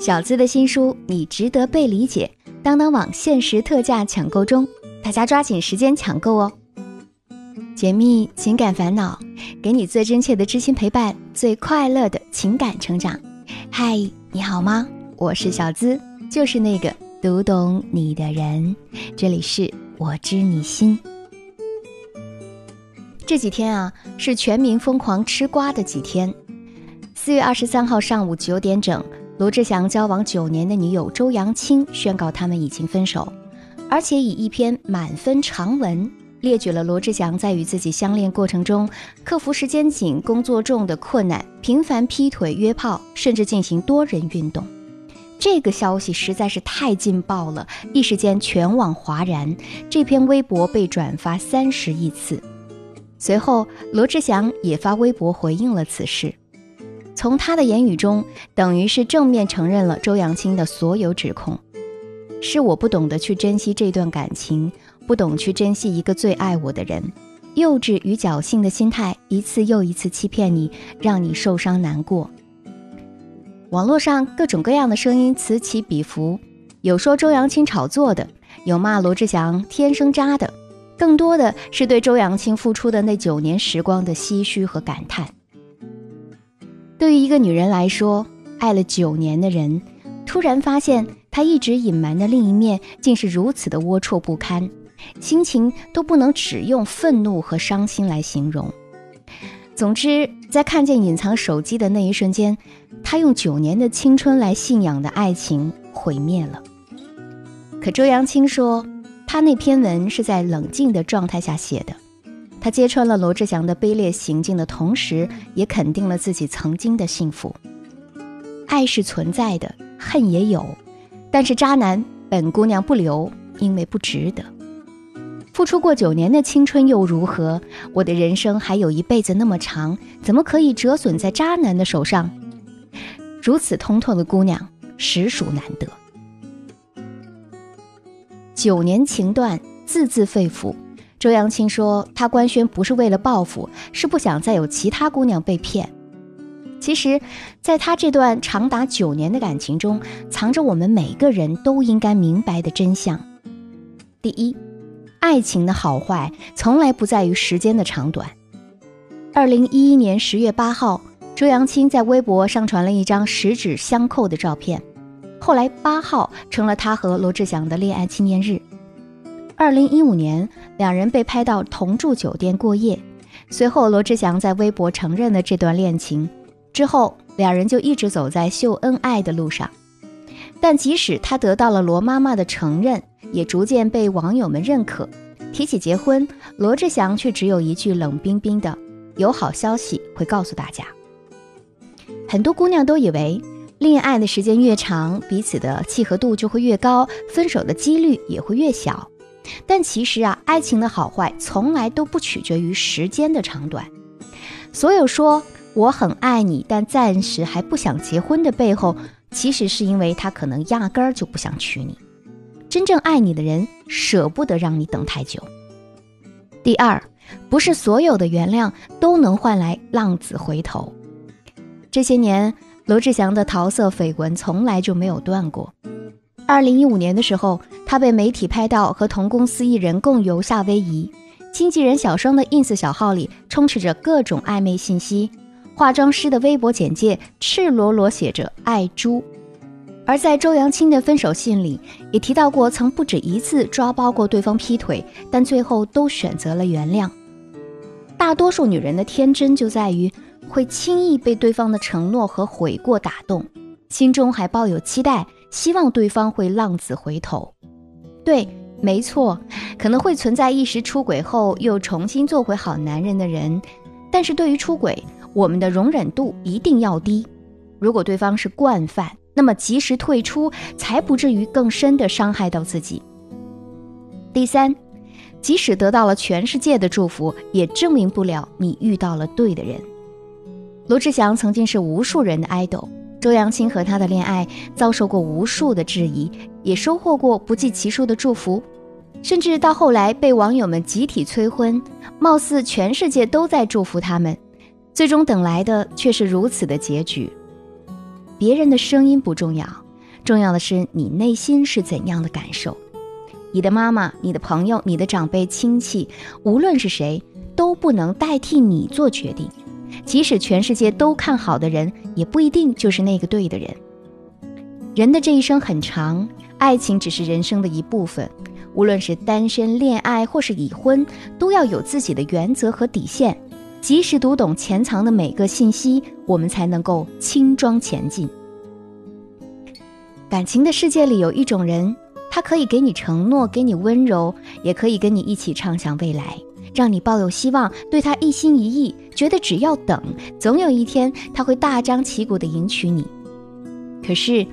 小资的新书《你值得被理解》，当当网限时特价抢购中，大家抓紧时间抢购哦！解密情感烦恼，给你最真切的知心陪伴，最快乐的情感成长。嗨，你好吗？我是小资，就是那个读懂你的人。这里是我知你心。这几天啊，是全民疯狂吃瓜的几天。四月二十三号上午九点整。罗志祥交往九年的女友周扬青宣告他们已经分手，而且以一篇满分长文列举了罗志祥在与自己相恋过程中克服时间紧、工作重的困难，频繁劈腿、约炮，甚至进行多人运动。这个消息实在是太劲爆了，一时间全网哗然。这篇微博被转发三十亿次。随后，罗志祥也发微博回应了此事。从他的言语中，等于是正面承认了周扬青的所有指控，是我不懂得去珍惜这段感情，不懂去珍惜一个最爱我的人，幼稚与侥幸的心态一次又一次欺骗你，让你受伤难过。网络上各种各样的声音此起彼伏，有说周扬青炒作的，有骂罗志祥天生渣的，更多的是对周扬青付出的那九年时光的唏嘘和感叹。对于一个女人来说，爱了九年的人，突然发现他一直隐瞒的另一面，竟是如此的龌龊不堪，心情都不能只用愤怒和伤心来形容。总之，在看见隐藏手机的那一瞬间，他用九年的青春来信仰的爱情毁灭了。可周扬青说，他那篇文是在冷静的状态下写的。他揭穿了罗志祥的卑劣行径的同时，也肯定了自己曾经的幸福。爱是存在的，恨也有，但是渣男本姑娘不留，因为不值得。付出过九年的青春又如何？我的人生还有一辈子那么长，怎么可以折损在渣男的手上？如此通透的姑娘，实属难得。九年情断，字字肺腑。周扬青说：“他官宣不是为了报复，是不想再有其他姑娘被骗。其实，在他这段长达九年的感情中，藏着我们每个人都应该明白的真相。第一，爱情的好坏从来不在于时间的长短。二零一一年十月八号，周扬青在微博上传了一张十指相扣的照片，后来八号成了他和罗志祥的恋爱纪念日。”二零一五年，两人被拍到同住酒店过夜。随后，罗志祥在微博承认了这段恋情。之后，两人就一直走在秀恩爱的路上。但即使他得到了罗妈妈的承认，也逐渐被网友们认可。提起结婚，罗志祥却只有一句冷冰冰的：“有好消息会告诉大家。”很多姑娘都以为，恋爱的时间越长，彼此的契合度就会越高，分手的几率也会越小。但其实啊，爱情的好坏从来都不取决于时间的长短。所有说我很爱你，但暂时还不想结婚的背后，其实是因为他可能压根儿就不想娶你。真正爱你的人舍不得让你等太久。第二，不是所有的原谅都能换来浪子回头。这些年，罗志祥的桃色绯闻从来就没有断过。二零一五年的时候，他被媒体拍到和同公司艺人共游夏威夷，经纪人小双的 ins 小号里充斥着各种暧昧信息，化妆师的微博简介赤裸裸写着“爱猪”，而在周扬青的分手信里也提到过曾不止一次抓包过对方劈腿，但最后都选择了原谅。大多数女人的天真就在于会轻易被对方的承诺和悔过打动，心中还抱有期待。希望对方会浪子回头，对，没错，可能会存在一时出轨后又重新做回好男人的人，但是对于出轨，我们的容忍度一定要低。如果对方是惯犯，那么及时退出，才不至于更深的伤害到自己。第三，即使得到了全世界的祝福，也证明不了你遇到了对的人。罗志祥曾经是无数人的爱豆。周扬青和他的恋爱遭受过无数的质疑，也收获过不计其数的祝福，甚至到后来被网友们集体催婚，貌似全世界都在祝福他们，最终等来的却是如此的结局。别人的声音不重要，重要的是你内心是怎样的感受。你的妈妈、你的朋友、你的长辈、亲戚，无论是谁，都不能代替你做决定。即使全世界都看好的人，也不一定就是那个对的人。人的这一生很长，爱情只是人生的一部分。无论是单身、恋爱或是已婚，都要有自己的原则和底线。及时读懂潜藏的每个信息，我们才能够轻装前进。感情的世界里有一种人，他可以给你承诺，给你温柔，也可以跟你一起畅想未来。让你抱有希望，对他一心一意，觉得只要等，总有一天他会大张旗鼓地迎娶你。可是，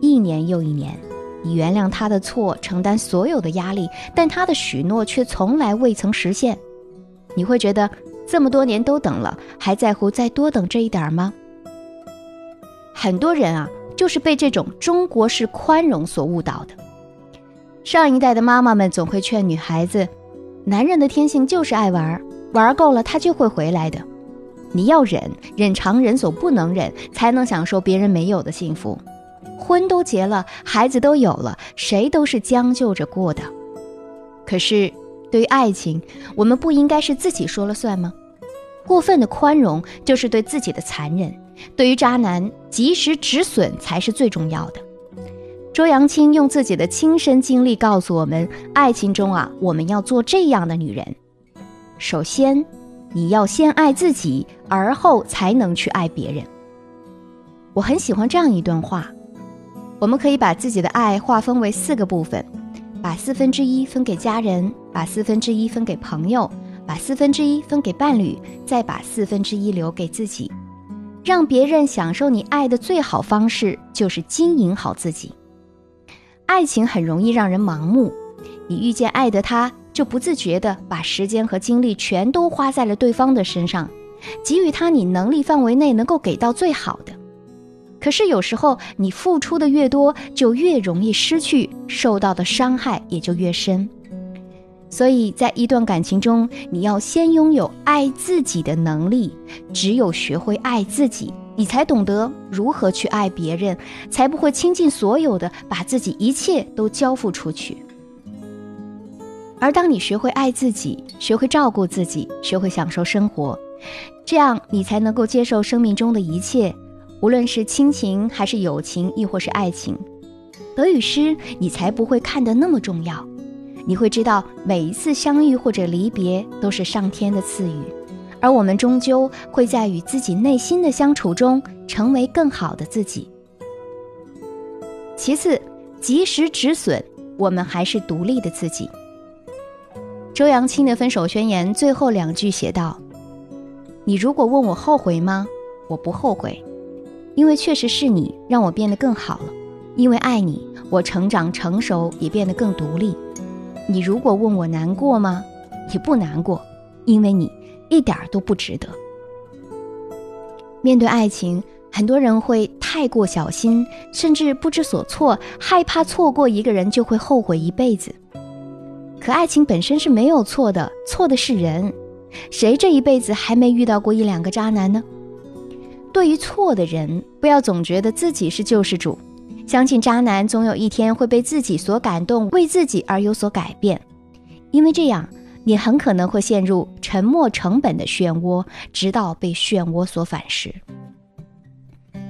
一年又一年，你原谅他的错，承担所有的压力，但他的许诺却从来未曾实现。你会觉得这么多年都等了，还在乎再多等这一点吗？很多人啊，就是被这种中国式宽容所误导的。上一代的妈妈们总会劝女孩子。男人的天性就是爱玩，玩够了他就会回来的。你要忍，忍常人所不能忍，才能享受别人没有的幸福。婚都结了，孩子都有了，谁都是将就着过的。可是，对于爱情，我们不应该是自己说了算吗？过分的宽容就是对自己的残忍。对于渣男，及时止损才是最重要的。周扬青用自己的亲身经历告诉我们：爱情中啊，我们要做这样的女人。首先，你要先爱自己，而后才能去爱别人。我很喜欢这样一段话：我们可以把自己的爱划分为四个部分，把四分之一分给家人，把四分之一分给朋友，把四分之一分给伴侣，再把四分之一留给自己。让别人享受你爱的最好方式，就是经营好自己。爱情很容易让人盲目，你遇见爱的他，就不自觉地把时间和精力全都花在了对方的身上，给予他你能力范围内能够给到最好的。可是有时候你付出的越多，就越容易失去，受到的伤害也就越深。所以在一段感情中，你要先拥有爱自己的能力，只有学会爱自己。你才懂得如何去爱别人，才不会倾尽所有的把自己一切都交付出去。而当你学会爱自己，学会照顾自己，学会享受生活，这样你才能够接受生命中的一切，无论是亲情还是友情，亦或是爱情，得与失，你才不会看得那么重要。你会知道，每一次相遇或者离别，都是上天的赐予。而我们终究会在与自己内心的相处中，成为更好的自己。其次，及时止损，我们还是独立的自己。周扬青的分手宣言最后两句写道：“你如果问我后悔吗？我不后悔，因为确实是你让我变得更好了。因为爱你，我成长成熟，也变得更独立。你如果问我难过吗？也不难过，因为你。”一点都不值得。面对爱情，很多人会太过小心，甚至不知所措，害怕错过一个人就会后悔一辈子。可爱情本身是没有错的，错的是人。谁这一辈子还没遇到过一两个渣男呢？对于错的人，不要总觉得自己是救世主，相信渣男总有一天会被自己所感动，为自己而有所改变，因为这样。你很可能会陷入沉没成本的漩涡，直到被漩涡所反噬。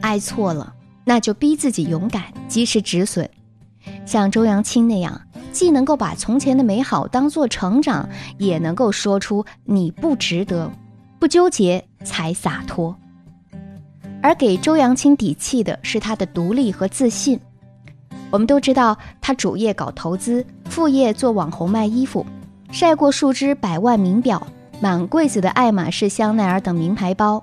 爱错了，那就逼自己勇敢，及时止损。像周扬青那样，既能够把从前的美好当做成长，也能够说出你不值得，不纠结才洒脱。而给周扬青底气的是他的独立和自信。我们都知道，他主业搞投资，副业做网红卖衣服。晒过数只百万名表，满柜子的爱马仕、香奈儿等名牌包。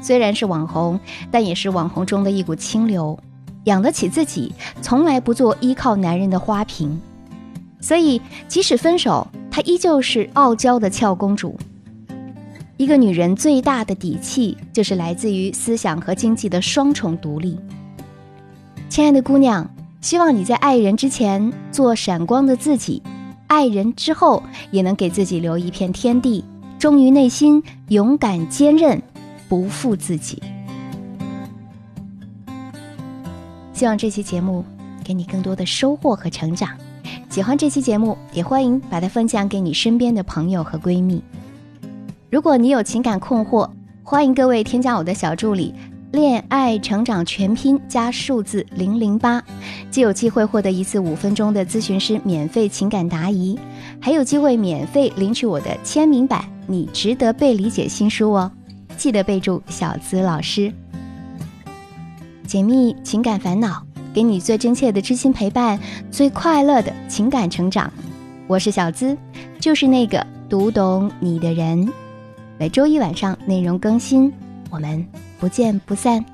虽然是网红，但也是网红中的一股清流，养得起自己，从来不做依靠男人的花瓶。所以，即使分手，她依旧是傲娇的俏公主。一个女人最大的底气，就是来自于思想和经济的双重独立。亲爱的姑娘，希望你在爱人之前做闪光的自己。爱人之后，也能给自己留一片天地，忠于内心，勇敢坚韧，不负自己。希望这期节目给你更多的收获和成长。喜欢这期节目，也欢迎把它分享给你身边的朋友和闺蜜。如果你有情感困惑，欢迎各位添加我的小助理“恋爱成长全拼”加数字零零八，既有机会获得一次五分钟的咨询师免费情感答疑，还有机会免费领取我的签名版《你值得被理解》新书哦。记得备注小资老师。解密情感烦恼，给你最真切的知心陪伴，最快乐的情感成长。我是小资，就是那个读懂你的人。每周一晚上内容更新，我们不见不散。